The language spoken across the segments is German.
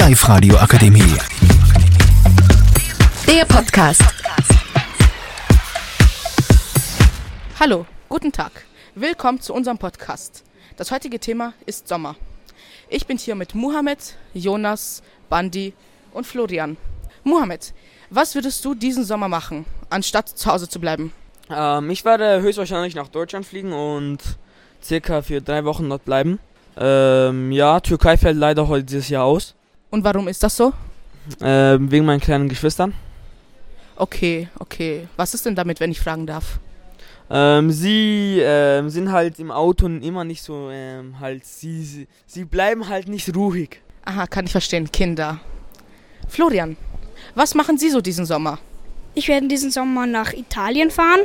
Live-Radio Akademie. Der Podcast. Hallo, guten Tag. Willkommen zu unserem Podcast. Das heutige Thema ist Sommer. Ich bin hier mit Muhammad, Jonas, Bandi und Florian. Muhammad, was würdest du diesen Sommer machen, anstatt zu Hause zu bleiben? Ähm, ich werde höchstwahrscheinlich nach Deutschland fliegen und circa für drei Wochen dort bleiben. Ähm, ja, Türkei fällt leider heute dieses Jahr aus. Und warum ist das so? Ähm, wegen meinen kleinen Geschwistern. Okay, okay. Was ist denn damit, wenn ich fragen darf? Ähm, sie ähm, sind halt im Auto immer nicht so, ähm, halt, sie, sie, sie bleiben halt nicht ruhig. Aha, kann ich verstehen. Kinder. Florian, was machen Sie so diesen Sommer? Ich werde diesen Sommer nach Italien fahren,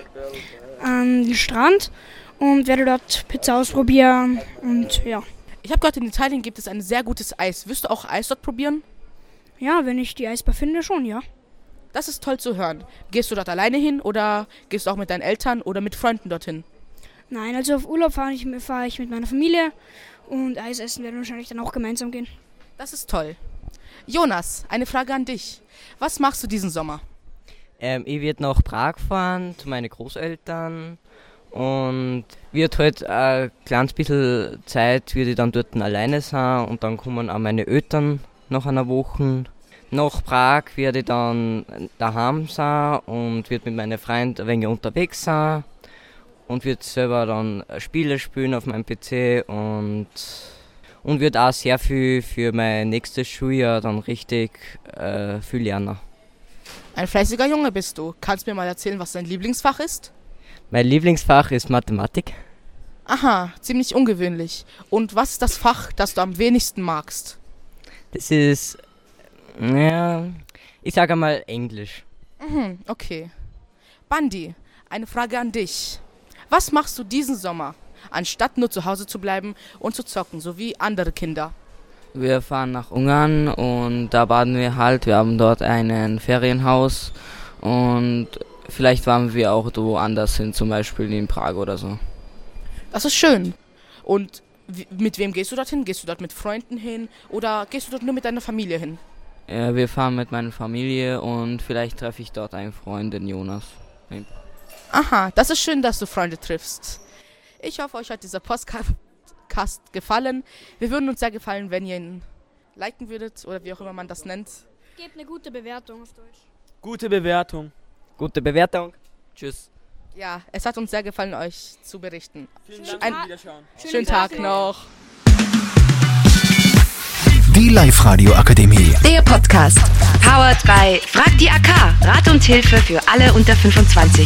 an den Strand und werde dort Pizza ausprobieren und ja. Ich habe gehört, in Italien gibt es ein sehr gutes Eis. Wirst du auch Eis dort probieren? Ja, wenn ich die Eisbar finde, schon, ja. Das ist toll zu hören. Gehst du dort alleine hin oder gehst du auch mit deinen Eltern oder mit Freunden dorthin? Nein, also auf Urlaub fahre ich, fahr ich mit meiner Familie und Eis essen werden wir wahrscheinlich dann auch gemeinsam gehen. Das ist toll. Jonas, eine Frage an dich. Was machst du diesen Sommer? Ähm, ich werde nach Prag fahren zu meinen Großeltern und wird halt ein kleines bisschen Zeit, würde ich dann dort alleine sein und dann kommen auch meine Eltern nach einer Woche. Nach Prag werde ich dann daheim sein und wird mit meinen Freunden ein wenig unterwegs sein und wird selber dann Spiele spielen auf meinem PC und und wird auch sehr viel für mein nächstes Schuljahr dann richtig äh, viel lernen. Ein fleißiger Junge bist du. Kannst mir mal erzählen, was dein Lieblingsfach ist? Mein Lieblingsfach ist Mathematik. Aha, ziemlich ungewöhnlich. Und was ist das Fach, das du am wenigsten magst? Das ist, ja, ich sage mal Englisch. Mhm, okay. Bandi, eine Frage an dich. Was machst du diesen Sommer, anstatt nur zu Hause zu bleiben und zu zocken, so wie andere Kinder? Wir fahren nach Ungarn und da baden wir halt. Wir haben dort ein Ferienhaus und vielleicht waren wir auch woanders hin, zum Beispiel in Prag oder so. Das ist schön. Und mit wem gehst du dorthin? Gehst du dort mit Freunden hin oder gehst du dort nur mit deiner Familie hin? Ja, wir fahren mit meiner Familie und vielleicht treffe ich dort einen Freund, den Jonas. Aha, das ist schön, dass du Freunde triffst. Ich hoffe, euch hat dieser Podcast gefallen. Wir würden uns sehr gefallen, wenn ihr ihn liken würdet oder wie auch immer man das nennt. Gebt eine gute Bewertung auf Deutsch. Gute Bewertung. Gute Bewertung. Tschüss. Ja, es hat uns sehr gefallen, euch zu berichten. Vielen Dank Ein, Wiederschauen. Schönen Tag noch. Die Live-Radio Akademie. Der Podcast. Powered by Frag die AK. Rat und Hilfe für alle unter 25.